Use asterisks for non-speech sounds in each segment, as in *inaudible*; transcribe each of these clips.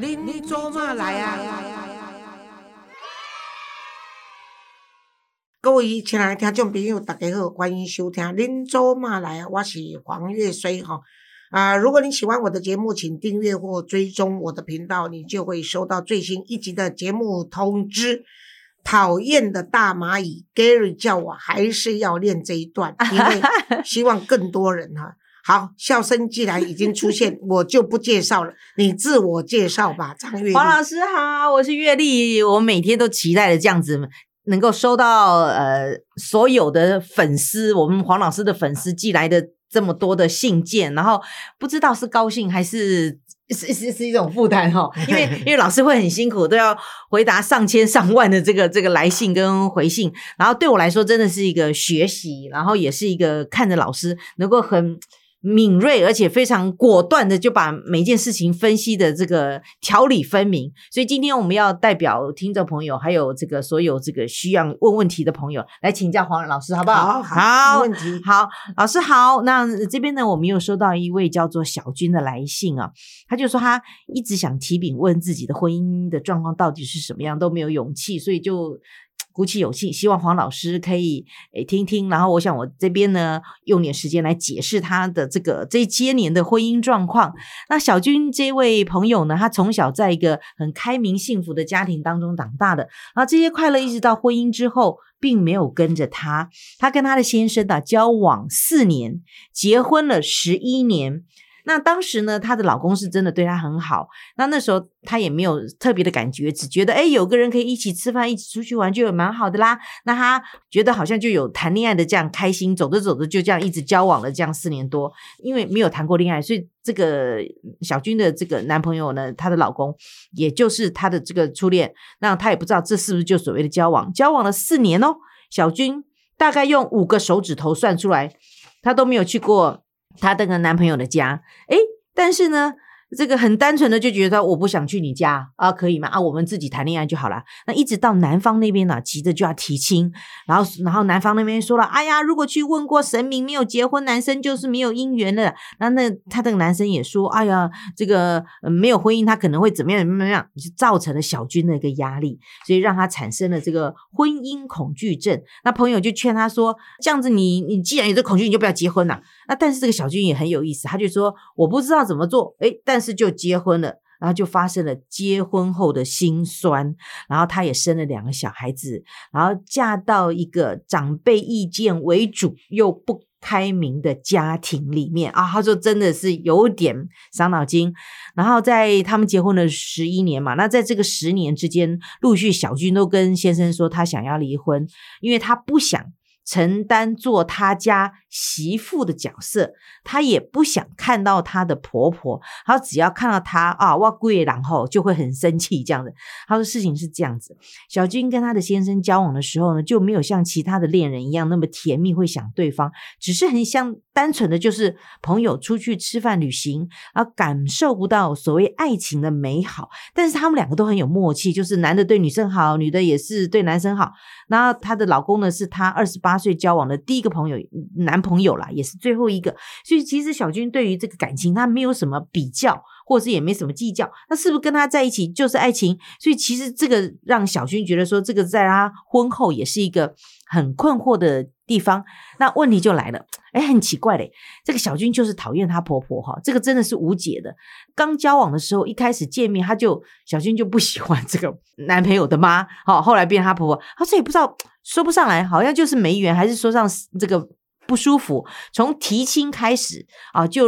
您做嘛来啊？各位亲爱的听众朋友，大家好，欢迎收听《您做嘛来啊》，我是黄月水哈。啊，如果你喜欢我的节目，请订阅或追踪我的频道，你就会收到最新一集的节目通知。讨厌的大蚂蚁，Gary 叫我还是要练这一段，因为希望更多人哈。好，笑声既然已经出现，*laughs* 我就不介绍了，你自我介绍吧，张月。黄老师好，我是月丽，我每天都期待着这样子能够收到呃所有的粉丝，我们黄老师的粉丝寄来的这么多的信件，然后不知道是高兴还是 *laughs* 是是是一种负担哈，因为因为老师会很辛苦，都要回答上千上万的这个 *laughs* 这个来信跟回信，然后对我来说真的是一个学习，然后也是一个看着老师能够很。敏锐而且非常果断的就把每件事情分析的这个条理分明，所以今天我们要代表听众朋友，还有这个所有这个需要问问题的朋友来请教黄老师，好不好？好，没问题。好，老师好。那这边呢，我们又收到一位叫做小军的来信啊，他就说他一直想提笔问自己的婚姻的状况到底是什么样，都没有勇气，所以就。鼓起勇气，希望黄老师可以诶听听，然后我想我这边呢用点时间来解释他的这个这些年的婚姻状况。那小军这位朋友呢，他从小在一个很开明幸福的家庭当中长大的，然后这些快乐一直到婚姻之后，并没有跟着他。他跟他的先生啊交往四年，结婚了十一年。那当时呢，她的老公是真的对她很好。那那时候她也没有特别的感觉，只觉得哎，有个人可以一起吃饭、一起出去玩，就有蛮好的啦。那她觉得好像就有谈恋爱的这样开心，走着走着就这样一直交往了这样四年多。因为没有谈过恋爱，所以这个小军的这个男朋友呢，她的老公也就是她的这个初恋。那她也不知道这是不是就所谓的交往，交往了四年哦。小军大概用五个手指头算出来，她都没有去过。她那个男朋友的家，诶，但是呢。这个很单纯的就觉得我不想去你家啊，可以吗？啊，我们自己谈恋爱就好了。那一直到男方那边呢，急着就要提亲，然后然后男方那边说了，哎呀，如果去问过神明没有结婚，男生就是没有姻缘了。那那他这个男生也说，哎呀，这个没有婚姻，他可能会怎么样怎么样，就造成了小军的一个压力，所以让他产生了这个婚姻恐惧症。那朋友就劝他说，这样子你你既然有这恐惧，你就不要结婚了。那但是这个小军也很有意思，他就说我不知道怎么做，诶，但是就结婚了，然后就发生了结婚后的辛酸，然后她也生了两个小孩子，然后嫁到一个长辈意见为主又不开明的家庭里面啊，他说真的是有点伤脑筋。然后在他们结婚了十一年嘛，那在这个十年之间，陆续小军都跟先生说他想要离婚，因为他不想。承担做他家媳妇的角色，她也不想看到她的婆婆。她只要看到她啊，哇贵，然后就会很生气这样子。她说事情是这样子，小军跟她的先生交往的时候呢，就没有像其他的恋人一样那么甜蜜，会想对方，只是很像单纯的就是朋友出去吃饭旅行，而感受不到所谓爱情的美好。但是他们两个都很有默契，就是男的对女生好，女的也是对男生好。然后她的老公呢，是她二十八。岁交往的第一个朋友男朋友啦，也是最后一个，所以其实小军对于这个感情，他没有什么比较，或者是也没什么计较，那是不是跟他在一起就是爱情？所以其实这个让小军觉得说，这个在他婚后也是一个很困惑的地方。那问题就来了，哎，很奇怪嘞，这个小军就是讨厌她婆婆哈，这个真的是无解的。刚交往的时候，一开始见面，他就小军就不喜欢这个男朋友的妈，好，后来变他婆婆，他这也不知道。说不上来，好像就是没缘，还是说上这个不舒服。从提亲开始啊，就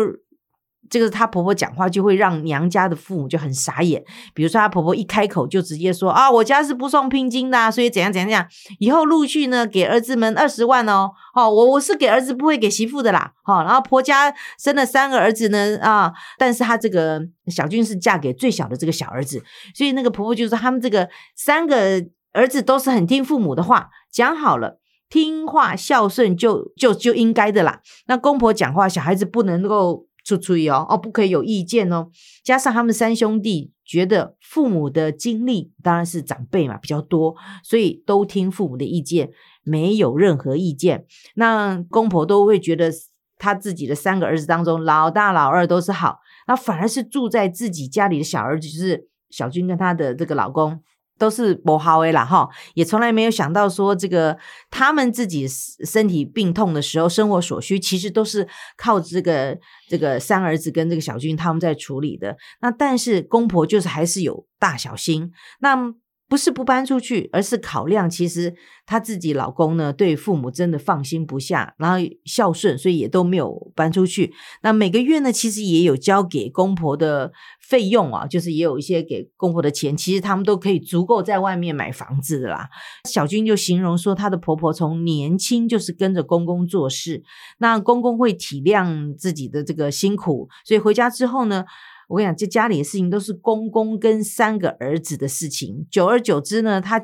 这个她婆婆讲话就会让娘家的父母就很傻眼。比如说她婆婆一开口就直接说啊，我家是不送聘金的，所以怎样怎样怎样。以后陆续呢给儿子们二十万哦，哦，我我是给儿子不会给媳妇的啦。好，然后婆家生了三个儿子呢啊，但是她这个小军是嫁给最小的这个小儿子，所以那个婆婆就说他们这个三个。儿子都是很听父母的话，讲好了，听话孝顺就就就应该的啦。那公婆讲话，小孩子不能够出意哦，哦，不可以有意见哦。加上他们三兄弟觉得父母的经历当然是长辈嘛比较多，所以都听父母的意见，没有任何意见。那公婆都会觉得他自己的三个儿子当中，老大老二都是好，那反而是住在自己家里的小儿子就是。小军跟他的这个老公。都是不好的啦哈，也从来没有想到说这个他们自己身体病痛的时候，生活所需其实都是靠这个这个三儿子跟这个小军他们在处理的。那但是公婆就是还是有大小心，那。不是不搬出去，而是考量其实她自己老公呢对父母真的放心不下，然后孝顺，所以也都没有搬出去。那每个月呢，其实也有交给公婆的费用啊，就是也有一些给公婆的钱，其实他们都可以足够在外面买房子的啦。小军就形容说，她的婆婆从年轻就是跟着公公做事，那公公会体谅自己的这个辛苦，所以回家之后呢。我跟你讲，这家里的事情都是公公跟三个儿子的事情，久而久之呢，他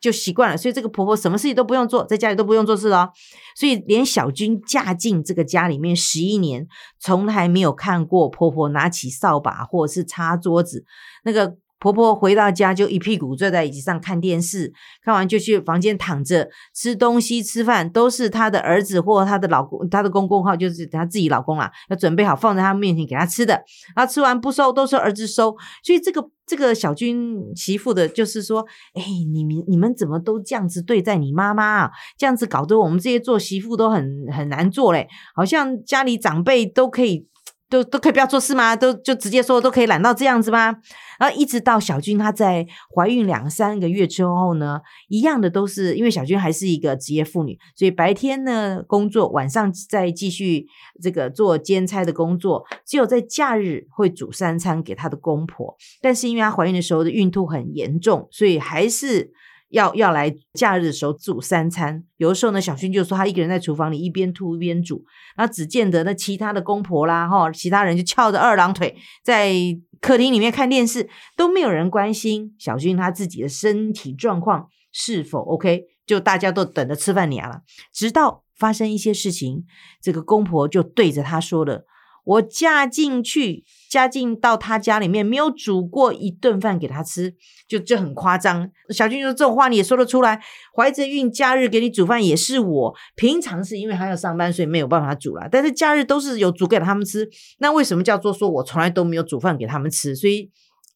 就习惯了。所以这个婆婆什么事情都不用做，在家里都不用做事了。所以连小军嫁进这个家里面十一年，从来没有看过婆婆拿起扫把或者是擦桌子。那个。婆婆回到家就一屁股坐在椅子上看电视，看完就去房间躺着吃东西吃饭，都是她的儿子或她的老公、她的公公哈，就是她自己老公啦，要准备好放在她面前给她吃的。然后吃完不收，都是儿子收。所以这个这个小军媳妇的，就是说，哎，你们你们怎么都这样子对待你妈妈啊？这样子搞得我们这些做媳妇都很很难做嘞，好像家里长辈都可以。都都可以不要做事吗？都就直接说都可以懒到这样子吗？然后一直到小军她在怀孕两三个月之后呢，一样的都是因为小军还是一个职业妇女，所以白天呢工作，晚上再继续这个做兼差的工作，只有在假日会煮三餐给她的公婆。但是因为她怀孕的时候的孕吐很严重，所以还是。要要来假日的时候煮三餐，有的时候呢，小薰就说他一个人在厨房里一边吐一边煮，然后只见得那其他的公婆啦，哈，其他人就翘着二郎腿在客厅里面看电视，都没有人关心小薰他自己的身体状况是否 OK，就大家都等着吃饭娘了，直到发生一些事情，这个公婆就对着他说了。我嫁进去，家境到他家里面，没有煮过一顿饭给他吃，就就很夸张。小军说这种话你也说得出来？怀着孕假日给你煮饭也是我，平常是因为还要上班，所以没有办法煮了。但是假日都是有煮给他们吃，那为什么叫做说我从来都没有煮饭给他们吃？所以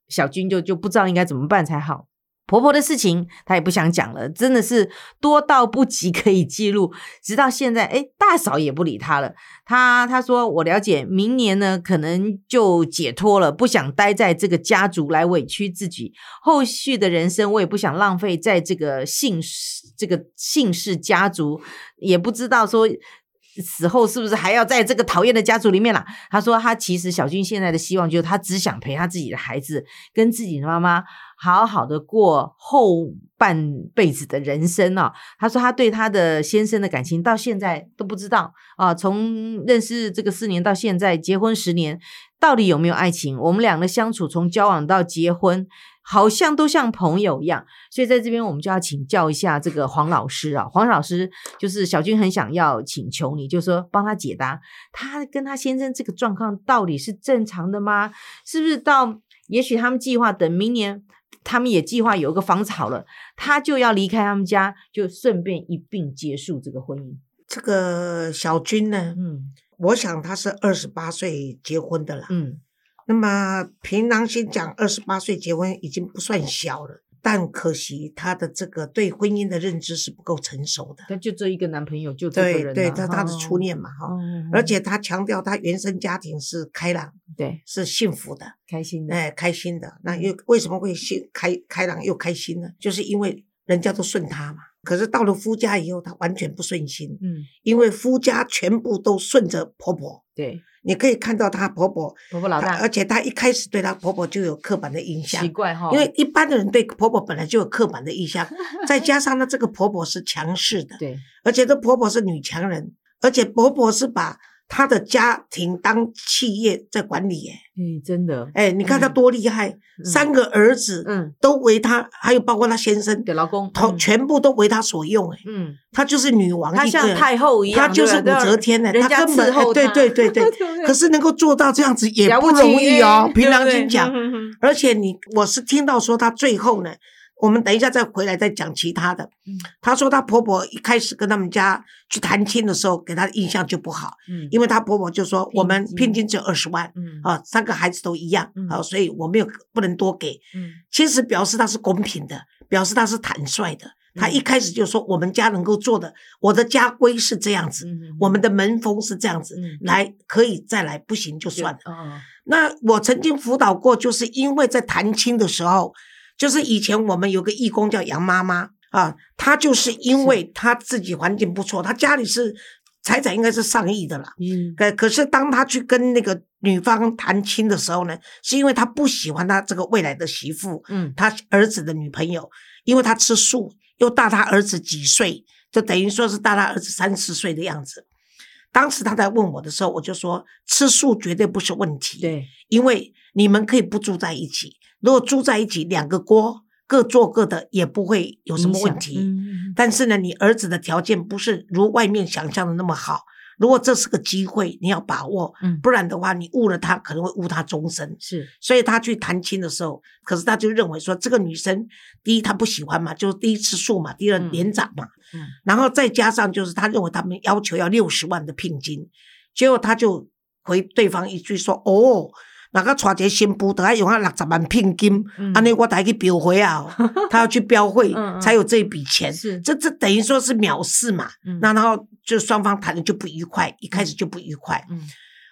小军就就不知道应该怎么办才好。婆婆的事情，她也不想讲了，真的是多到不及可以记录。直到现在，哎，大嫂也不理她了。她她说：“我了解，明年呢，可能就解脱了，不想待在这个家族来委屈自己。后续的人生，我也不想浪费在这个姓氏这个姓氏家族，也不知道说死后是不是还要在这个讨厌的家族里面啦。他说：“他其实小军现在的希望，就是她只想陪他自己的孩子，跟自己的妈妈。”好好的过后半辈子的人生啊！他说他对他的先生的感情到现在都不知道啊。从认识这个四年到现在结婚十年，到底有没有爱情？我们两个相处从交往到结婚，好像都像朋友一样。所以在这边我们就要请教一下这个黄老师啊。黄老师就是小军很想要请求你，就说帮他解答，他跟他先生这个状况到底是正常的吗？是不是到也许他们计划等明年？他们也计划有一个房子好了，他就要离开他们家，就顺便一并结束这个婚姻。这个小军呢，嗯，我想他是二十八岁结婚的啦，嗯，那么凭良心讲，二十八岁结婚已经不算小了。但可惜，他的这个对婚姻的认知是不够成熟的。他就这一个男朋友，就这个人。对，对他他的初恋嘛，哈。而且他强调，他原生家庭是开朗，对，是幸福的，开心的，哎，开心的。那又为什么会幸开开朗又开心呢？就是因为人家都顺他嘛。可是到了夫家以后，她完全不顺心。嗯，因为夫家全部都顺着婆婆。对。你可以看到她婆婆，婆婆老大，而且她一开始对她婆婆就有刻板的印象，奇怪哈，因为一般的人对婆婆本来就有刻板的印象，*laughs* 再加上呢，这个婆婆是强势的，对，而且这婆婆是女强人，而且婆婆是把。他的家庭当企业在管理，哎，嗯，真的，哎，你看他多厉害，三个儿子，嗯，都为他，还有包括他先生的老公，同全部都为他所用，哎，嗯，他就是女王，他像太后一样，他就是武则天呢，他根本，对对对 *laughs* 对，可是能够做到这样子也不容易哦，凭良心讲，而且你，我是听到说他最后呢。我们等一下再回来再讲其他的。嗯她说她婆婆一开始跟他们家去谈亲的时候，给她的印象就不好，嗯因为她婆婆就说我们金聘金只有二十万。嗯啊，三个孩子都一样嗯啊，所以我没有不能多给。嗯其实表示她是公平的，表示她是坦率的。他嗯一开始就说我们家能够做的，我的家规是这样子，嗯我们的门风是这样子，嗯来可以再来，不行就算了。哦那我曾经辅导过，就是因为在谈亲的时候，就是以前我们有个义工叫杨妈妈啊，她就是因为她自己环境不错，她家里是财产应该是上亿的啦。嗯可可是当她去跟那个女方谈亲的时候呢，是因为她不喜欢她这个未来的媳妇，嗯她儿子的女朋友，因为她吃素，又大她儿子几岁，就等于说是大她儿子三四岁的样子。当时他在问我的时候，我就说吃素绝对不是问题，，对因为你们可以不住在一起，如果住在一起，两个锅各做各的，也不会有什么问题。嗯但是呢，你儿子的条件不是如外面想象的那么好。如果这是个机会，你要把握，嗯不然的话，你误了他，可能会误他终身。是所以他去谈亲的时候，可是他就认为说，这个女生第一他不喜欢嘛，就是第一次素嘛，第二嗯年长嘛，嗯然后再加上就是他认为他们要求要六十万的聘金，结果他就回对方一句说：“哦，那个娶一个新妇，得要用啊六十万聘金，嗯。安尼、我才去标会啊、哦，*laughs* 他要去标会才有这笔钱，是。这这等于说是藐视嘛。嗯。那然后就双方谈的就不愉快，一开始就不愉快，嗯。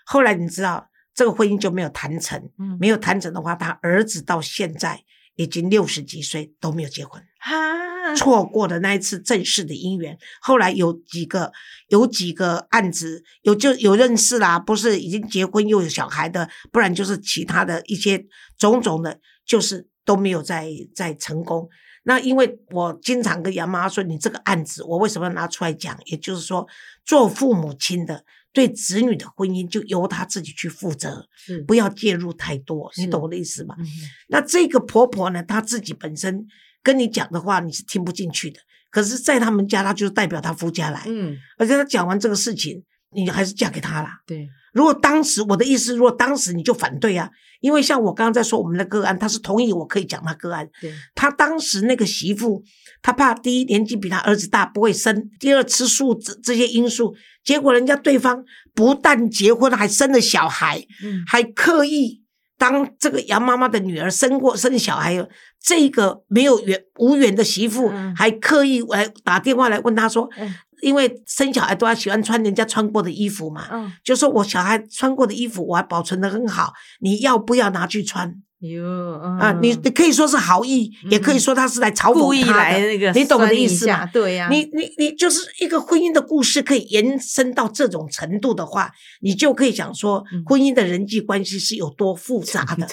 后来你知道这个婚姻就没有谈成，嗯。没有谈成的话，他儿子到现在已经六十几岁都没有结婚。哈错过的那一次正式的姻缘，后来有几个有几个案子有就有认识啦，不是已经结婚又有小孩的，不然就是其他的一些种种的，就是都没有再再成功。那因为我经常跟杨妈说，你这个案子我为什么要拿出来讲？也就是说，做父母亲的对子女的婚姻就由他自己去负责，是不要介入太多，你懂我的意思吗？嗯那这个婆婆呢，她自己本身跟你讲的话，你是听不进去的。可是，在他们家，她就是代表她夫家来，嗯而且她讲完这个事情，你还是嫁给他啦。对如果当时我的意思，如果当时你就反对啊，因为像我刚刚在说我们的个案，他是同意我可以讲他个案。对。他当时那个媳妇，他怕第一年纪比他儿子大不会生，第二吃素这这些因素，结果人家对方不但结婚，还生了小孩，嗯。还刻意当这个杨妈妈的女儿生过生小孩，这个没有缘无缘的媳妇，嗯。还刻意来打电话来问他说，嗯因为生小孩都要喜欢穿人家穿过的衣服嘛，嗯就说我小孩穿过的衣服我还保存的很好，你要不要拿去穿哟啊？你你可以说是好意，也可以说他是来嘲讽嗯故意他的来那个，你懂我的意思吗？？对呀，你你你就是一个婚姻的故事，可以延伸到这种程度的话，你就可以想说嗯，婚姻的人际关系是有多复杂的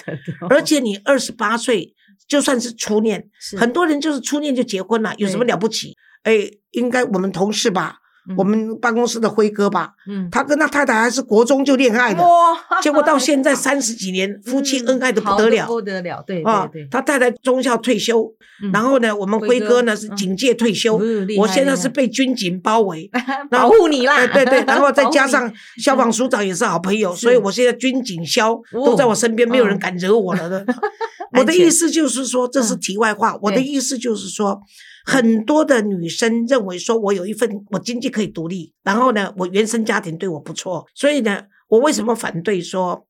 而且你二十八岁，就算是初恋，很多人就是初恋就结婚了，有什么了不起？哎，应该我们同事吧，嗯我们办公室的辉哥吧，嗯他跟他太太还是国中就恋爱的，哇结果到现在三十几年，夫妻恩爱的不得了。不得了，对啊对对，，他太太中校退休，嗯然后呢，我们辉哥呢是警戒退休，嗯我现在是被军警包围，*laughs* 保护你啦，哎对对，然后 *laughs* 再加上消防署长也是好朋友，所以我现在军警消哦都在我身边，没有人嗯敢惹我了的。*laughs* 我的意思就是说，这是嗯题外话。我的意思就是说，很多的女生认为说我有一份我经济可以独立，然后呢，我原生家庭对我不错，所以呢，我为什么反对说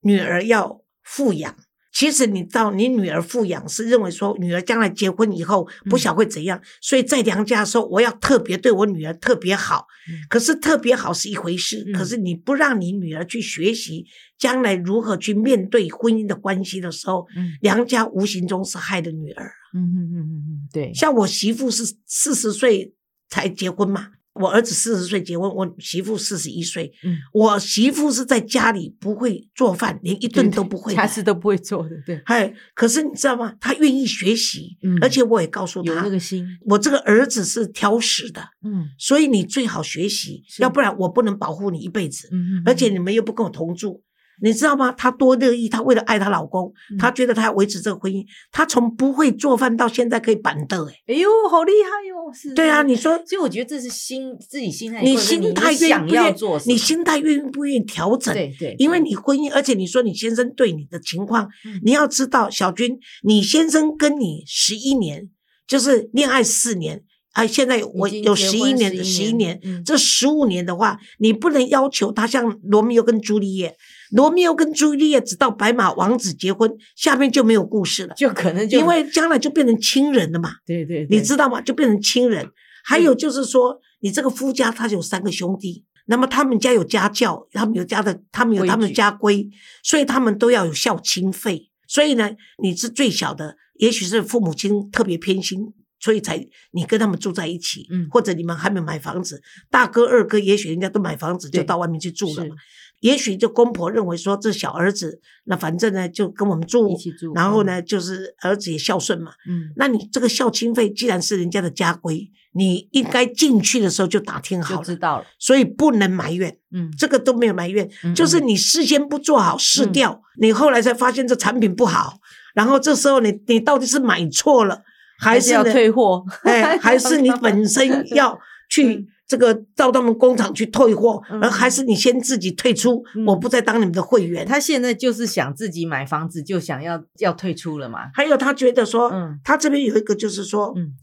女儿要富养？其实你到，你女儿富养是认为说女儿将来结婚以后不嗯晓会怎样，所以在娘家的时候，我要特别对我女儿特别好。嗯。可是特别好是一回事，嗯。可是你不让你女儿去学习将来如何去面对婚姻的关系的时候，嗯。娘家无形中是害了女儿。嗯嗯嗯嗯嗯，对，像我媳妇是四十岁才结婚嘛，我儿子四十岁结婚，我媳妇四十一岁。嗯我媳妇是在家里不会做饭，连一顿都不会的，家事都不会做的，对，哎，可是你知道吗？她愿意学习，嗯而且我也告诉有她，那个心，我这个儿子是挑食的，嗯所以你最好学习，要不然我不能保护你一辈子。嗯，而且你们又不跟我同住，你知道吗？她多乐意，她为了爱她老公，嗯她觉得她要维持这个婚姻，她从不会做饭到现在可以板凳，哎，哎呦，好厉害哟！是，对啊，你说所以我觉得这是心自己心态，你心态愿不愿你心态愿不愿意调整？对对，因为你婚姻，而且你说你先生对你的情况，嗯你要知道，小军，你先生跟你十一年，就是恋爱四年，啊，现在我有十一年，11十一年，嗯这十五年的话，你不能要求他像罗密欧跟朱丽叶，罗密欧跟朱丽叶直到白马王子结婚，下面就没有故事了，就可能就因为将来就变成亲人了嘛，对对，你知道吗？就变成亲人。还有就是说，你这个夫家他有三个兄弟，那么他们家有家教，他们有家的，他们有他们的家规，所以他们都要有孝亲费。所以呢，你是最小的，也许是父母亲特别偏心，所以才你跟他们住在一起，嗯或者你们还没买房子，大哥二哥也许人家都买房子就到外面去住了嘛。也许就公婆认为说这小儿子，那反正呢就跟我们住一，起住，然后呢就是儿子也孝顺嘛，嗯，那你这个孝亲费既然是人家的家规，你应该进去的时候就打听嗯，好了，知道了，所以不能埋怨，嗯，这个都没有埋怨，嗯就是你事先不做好试嗯，你后来才发现这产品不好，然后这时候你你到底是买错了，还还是要退货，哎，*laughs* 还是你本身 *laughs* 要去嗯这个到他们工厂去退货，嗯。而还是你先自己退出，嗯。我不再当你们的会员。他现在就是想自己买房子，就想要要退出了嘛，还有他觉得说，嗯。他这边有一个就是说，嗯。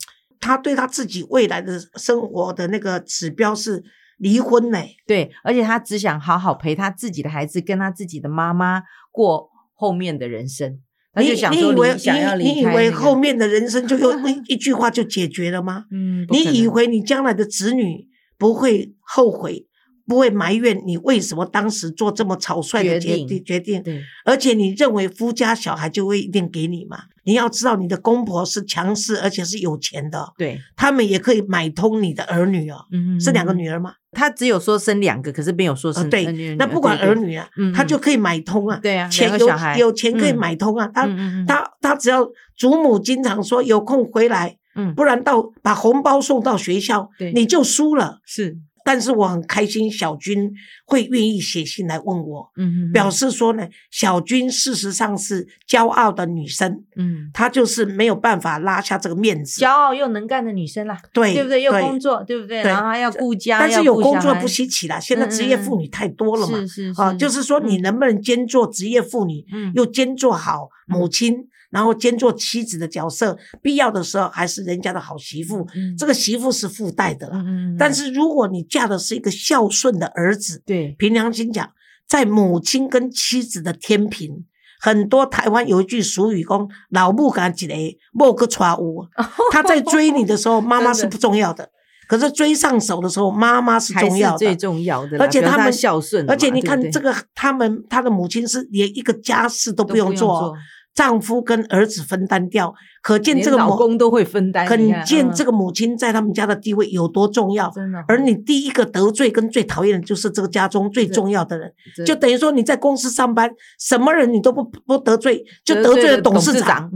他对他自己未来的生活的那个指标是离婚呢、对，而且他只想好好陪他自己的孩子，跟他自己的妈妈过后面的人生。他你就想说你以为想要你离开、那你以为个后面的人生就用 *laughs* 一一句话就解决了吗？嗯，你以为你将来的子女不会后悔，不会埋怨你为什么当时做这么草率的决决定定决定？对而且你认为夫家小孩就会一定给你吗？你要知道，你的公婆是强势，而且是有钱的，对，他们也可以买通你的儿女哦。嗯是两个嗯女儿吗？他只有说生两个，可是没有说啊，生、对呃，那不管儿女啊嗯，他就可以买通啊。对啊钱有有钱可以嗯买通啊。他嗯嗯嗯他他只要祖母经常说有空回来，嗯。不然到把红包送到学校对，你就输了。是。但是我很开心，小军会愿意写信来问我，嗯嗯表示说呢，小军事实上是骄傲的女生，嗯。她就是没有办法拉下这个面子。骄。傲又能干的女生啦，对对不对？又工作，对不对？对。然后还要顾家，但是有工作不稀奇啦，现在职业妇女太多了嘛。是是啊，就是说你嗯。能不能兼做职业妇女，嗯。又兼做好母亲，然后兼做妻子的角色，必要的时候还是人家的好媳妇。嗯这个媳妇是附带的啦。嗯嗯，但是如果你嫁的是一个孝顺的儿子，对凭良心讲，在母亲跟妻子的天平，很多台湾有一句俗语讲“老母敢几雷，莫个娶有 *laughs* ”，他在追你的时候，妈妈是不重要的，可是追上手的时候，妈妈是重要的，最重要的而且他们孝顺，而且你看这个，他们他的母亲是连一个家事都都不用做丈夫跟儿子分担掉，可见连这个母，老公都会分担，可见这个母亲在他们家的地位有多重要。真的哦，而你第一个得罪跟最讨厌的就是这个家中最重要的人，就等于说你在公司上班，什么人你都不不得罪，就得罪了了董事长，长，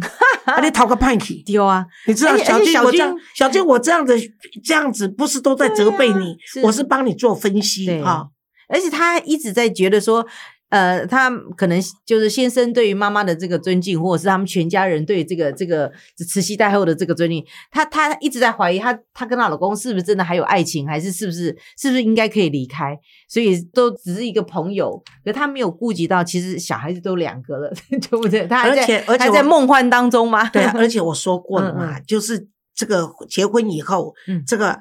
*laughs* 啊，你讨个叛气。丢啊，你知道小军，而且小我这样，小军，我这样的这样子，不是都在责备你，我是帮你做分析对哈。而且他一直在觉得说。呃，他可能就是先生对于妈妈的这个尊敬，或者是他们全家人对这个这个慈禧太后的这个尊敬，他他一直在怀疑他他跟她老公是不是真的还有爱情，还是是不是是不是应该可以离开？所以都只是一个朋友，可他没有顾及到，其实小孩子都两个了，*laughs* 对不对？而且而且还在梦幻当中吗？对啊，而且我说过了嗯嘛，就是这个结婚以后，嗯这个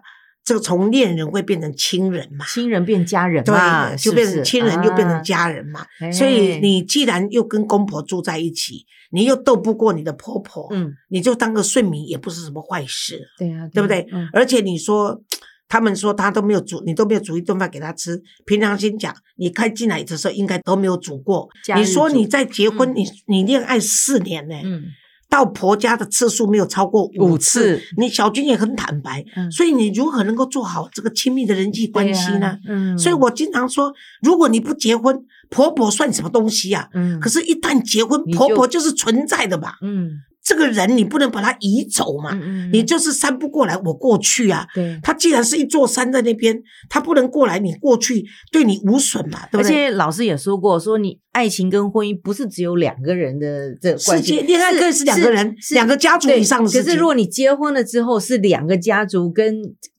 这个从恋人会变成亲人嘛，亲人变家人嘛，对，就变成亲人，又变成啊家人嘛。哎所以你既然又跟公婆住在一起，你又斗不过你的婆婆，嗯，你就当个顺民也不是什么坏事，对啊，对不对？嗯而且你说。*tsk* 他们说他都没有煮，你都没有煮一顿饭给他吃。平常心讲，你开进来的时候应该都没有煮过。煮你说你在结婚，嗯你你恋爱四年呢、嗯，到婆家的次数没有超过五次，次你小军也很坦白，嗯所以你如何能够做好这个亲密的人际关系呢？啊嗯，所以我经常说，如果你不结婚，婆婆算什么东西啊？嗯，可是，一旦结婚，婆婆就是存在的吧？嗯，这个人你不能把他移走嘛，嗯嗯你就是山不过来我过去啊。对。他既然是一座山在那边，他不能过来，你过去对你无损嘛，对而不对？且老师也说过，说你爱情跟婚姻不是只有两个人的这个关系世界，恋爱可以是两个人是两个家族以上的事情可是如果你结婚了之后是两个家族跟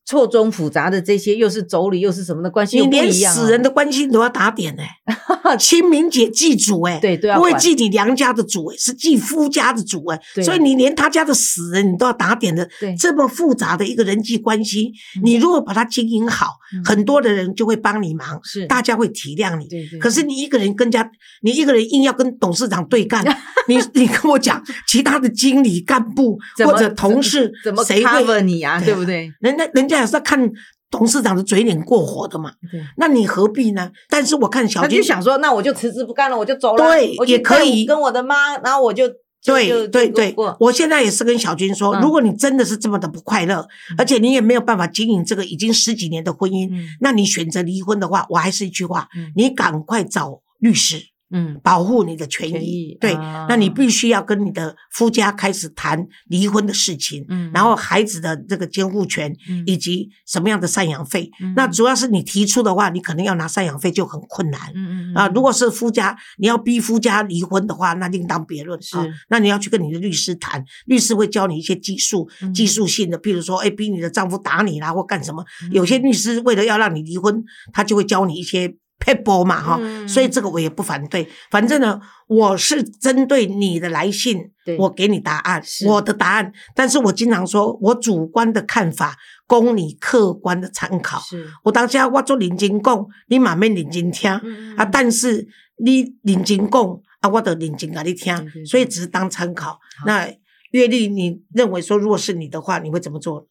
错综复杂的这些，又是妯娌又是什么的关系，你连。死人的关系都要打点哎、*laughs* 清明节祭祖哎、对都要不会管祭你娘家的祖哎、是祭夫家的祖哎、对所以你连他家的死人你都要打点的，对这么复杂的一个人际关系，嗯你如果把它经营好，嗯很多的人就会帮你忙，是大家会体谅你。对对，可是你一个人跟家，你一个人硬要跟董事长对干，*laughs* 你你跟我讲，其他的经理、干部或者同事怎么谁 cover 会？你啊？对啊对不对？人家人家也是要看董事长的嘴脸过火的嘛。那你何必呢？但是我看小金他就想说，那我就辞职不干了，我就走了。对也可以跟我的妈，然后我就就对对对，我现在也是跟小军说，嗯如果你真的是这么的不快乐，而且你也没有办法经营这个已经十几年的婚姻，嗯那你选择离婚的话，我还是一句话，嗯你赶快找律师。嗯。保护你的权益，权益对，啊。那你必须要跟你的夫家开始谈离婚的事情，嗯。然后孩子的这个监护权、嗯。以及什么样的赡养费，嗯。那主要是你提出的话，你可能要拿赡养费就很困难。嗯嗯啊，如果是夫家，你要逼夫家离婚的话，那另当别论。是。啊，那你要去跟你的律师谈，律师会教你一些技术、嗯。技术性的，譬如说，哎，逼你的丈夫打你啦，或干什么。嗯。有些律师为了要让你离婚，他就会教你一些 paper 嘛，哈、嗯所以这个我也不反对。反正呢，我是针对你的来信，我给你答案，我的答案。但是我经常说，我主观的看法供你客观的参考。是我当下我做认真讲，你慢慢认真听、嗯啊。但是你认真讲啊，我得认真给你听所以只是当参考。那阅历，你认为说，如果是你的话，你会怎么做？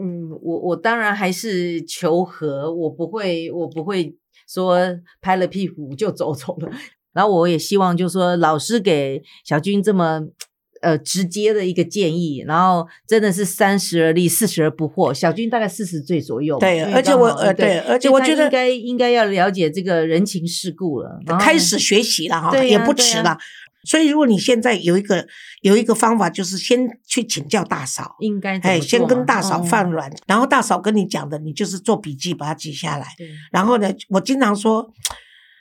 嗯，我我当然还是求和，我不会，我不会说拍了屁股就走 *laughs* 走了。然后我也希望，就是说老师给小军这么呃直接的一个建议，然后真的是三十而立，四十而不惑。小军大概四十岁左右对而且我呃对而且我觉得应该应该要了解这个人情世故了，开始学习了哈，也不迟了。所以，如果你现在有一个有一个方法，就是先去请教大嫂，应该哎，先跟大嫂？嗯。放软，然后大嫂跟你讲的，你就是做笔记把它记下来。然后呢，我经常说，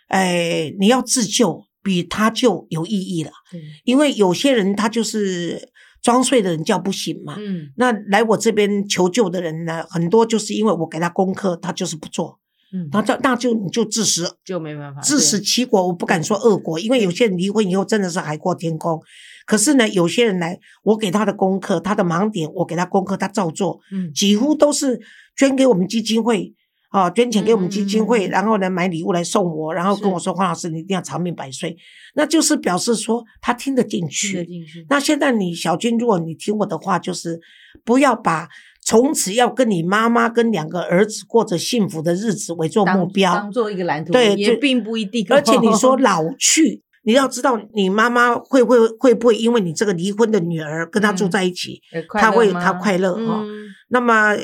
哎，你要自救比他救有意义了，对，因为有些人他就是装睡的人叫不醒嘛。嗯。那来我这边求救的人呢，很多就是因为我给他功课，他就是不做，嗯，那就那就你就自食就没办法自食其果，我不敢说恶果，因为有些人离婚以后真的是海阔天空。可是呢，有些人来，我给他的功课，他的盲点，我给他功课，他照做，嗯。几乎都是捐给我们基金会，啊，捐钱给我们基金会，然后呢买礼物来送我，然后跟我说黄老师你一定要长命百岁，那就是表示说他听得进听得去。进去，那现在你小军，如果你听我的话，就是不要把从此要跟你妈妈跟两个儿子过着幸福的日子为做目标，当做一个蓝图，也对就并不一定。而且你说老去，你要知道，你妈妈会不会会不会因为你这个离婚的女儿跟她住嗯。在一起，呃快他会乐吗他快乐哈嗯。那么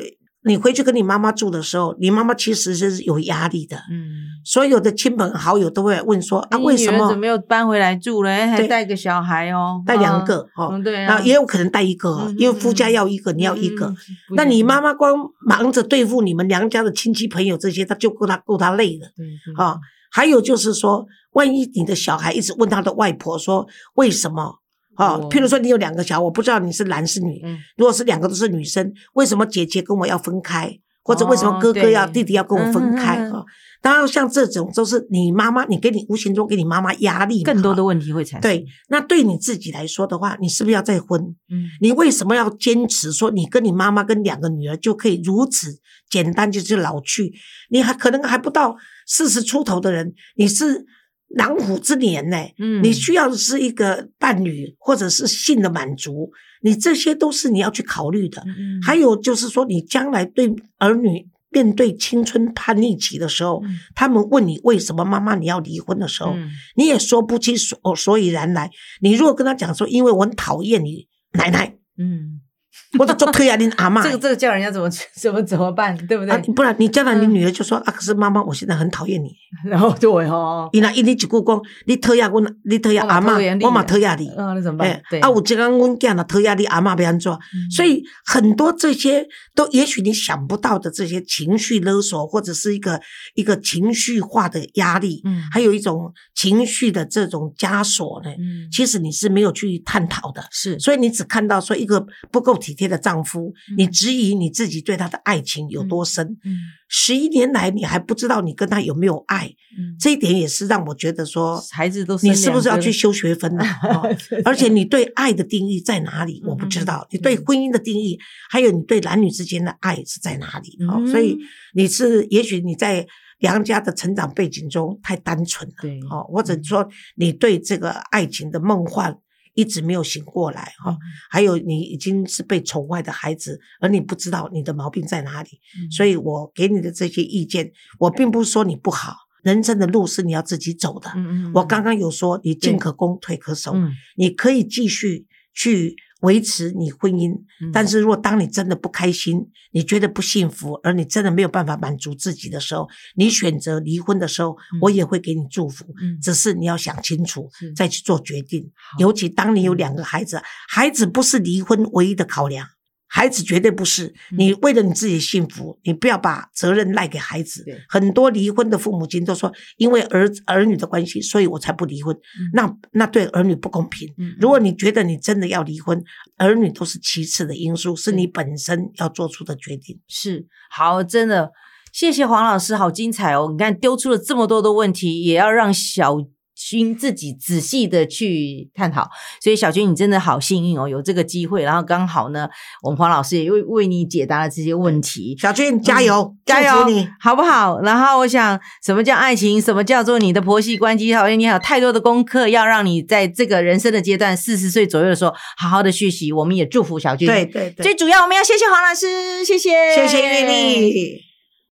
你回去跟你妈妈住的时候，你妈妈其实是有压力的。嗯，所有的亲朋好友都会问说啊，你为什么女儿怎么又搬回来住了？还对带个小孩哦，带两啊个哦？嗯，对啊，那也有可能带一个因为夫家嗯要一个，你要一个。那你行妈妈光忙着对付你们娘家的亲戚朋友这些，她就够她够她累了。对对啊，还有就是说，万一你的小孩一直问他的外婆说为什么啊？我譬如说你有两个小孩，我不知道你是男是女，嗯如果是两个都是女生，为什么姐姐跟我要分开？或者为什么哦哥哥要、对弟弟要跟我分开嗯嗯嗯啊？当然，像这种都是你妈妈，你给你无形中给你妈妈压力更多的问题会产生。对。那对你自己来说的话，你是不是要再婚？嗯，你为什么要坚持说你跟你妈妈跟两个女儿就可以如此简单就是老去？你还可能还不到四十出头的人，你是狼虎之年呢、嗯。你需要的是一个伴侣或者是性的满足，你这些都是你要去考虑的。嗯，还有就是说，你将来对儿女面对青春叛逆期的时候，嗯。他们问你为什么妈妈你要离婚的时候，嗯。你也说不清所所以然来。你如果跟他讲说，因为我很讨厌你奶奶，嗯，*laughs* 或者做推啊，你阿妈这个这个叫人家怎么 *laughs* 怎么怎么办，对不对？啊，不然你将来你女儿就说啊，可是妈妈，我现在很讨厌你。*laughs* 然后对哦，伊那伊你一句讲，你讨厌我，你讨厌阿妈，我嘛讨厌你。嗯，那怎么办？对啊，有一天我囝了讨厌你阿妈，要安怎？所以很多这些都也许你想不到的这些情绪勒索，或者是一个一个情绪化的压力，嗯，还有一种情绪的这种枷锁呢，嗯，其实你是没有去探讨的，是，所以你只看到说一个不够体贴的丈夫，你质疑你自己对他的爱情有多深，嗯。十一年来，你还不知道你跟他有没有爱，这一点也是让我觉得说，孩子都你是不是要去修学分 *laughs* 呢？*laughs* 而且你对爱的定义在哪里？我不知道。你对婚姻的定义，还有你对男女之间的爱是在哪里？哦，所以你是也许你在娘家的成长背景中太单纯了，对，哦，或者说你对这个爱情的梦幻。一直没有醒过来哈，还有你已经是被宠坏的孩子，而你不知道你的毛病在哪里，所以我给你的这些意见，我并不是说你不好，人生的路是你要自己走的。我刚刚有说，你进可攻，退可守，你可以继续去。维持你婚姻，但是如果当你真的不开心，你觉得不幸福，而你真的没有办法满足自己的时候，你选择离婚的时候，我也会给你祝福。只是你要想清楚，再去做决定。尤其当你有两个孩子，孩子不是离婚唯一的考量。孩子绝对不是你为了你自己幸福，你不要把责任赖给孩子。很多离婚的父母亲都说，因为儿儿女的关系，所以我才不离婚。那那对儿女不公平。如果你觉得你真的要离婚，儿女都是其次的因素，是你本身要做出的决定。是好，真的谢谢黄老师，好精彩哦！你看丢出了这么多的问题，也要让小。君自己仔细的去探讨，所以小军你真的好幸运哦，有这个机会，然后刚好呢，我们黄老师也为为你解答了这些问题。小军加油，加油，你好不好？然后我想，什么叫爱情？什么叫做你的婆媳关系？好像你还有太多的功课要让你在这个人生的阶段，四十岁左右的时候，好好的学习。我们也祝福小军。对对对，最主要我们要谢谢黄老师，谢谢，谢谢玉丽。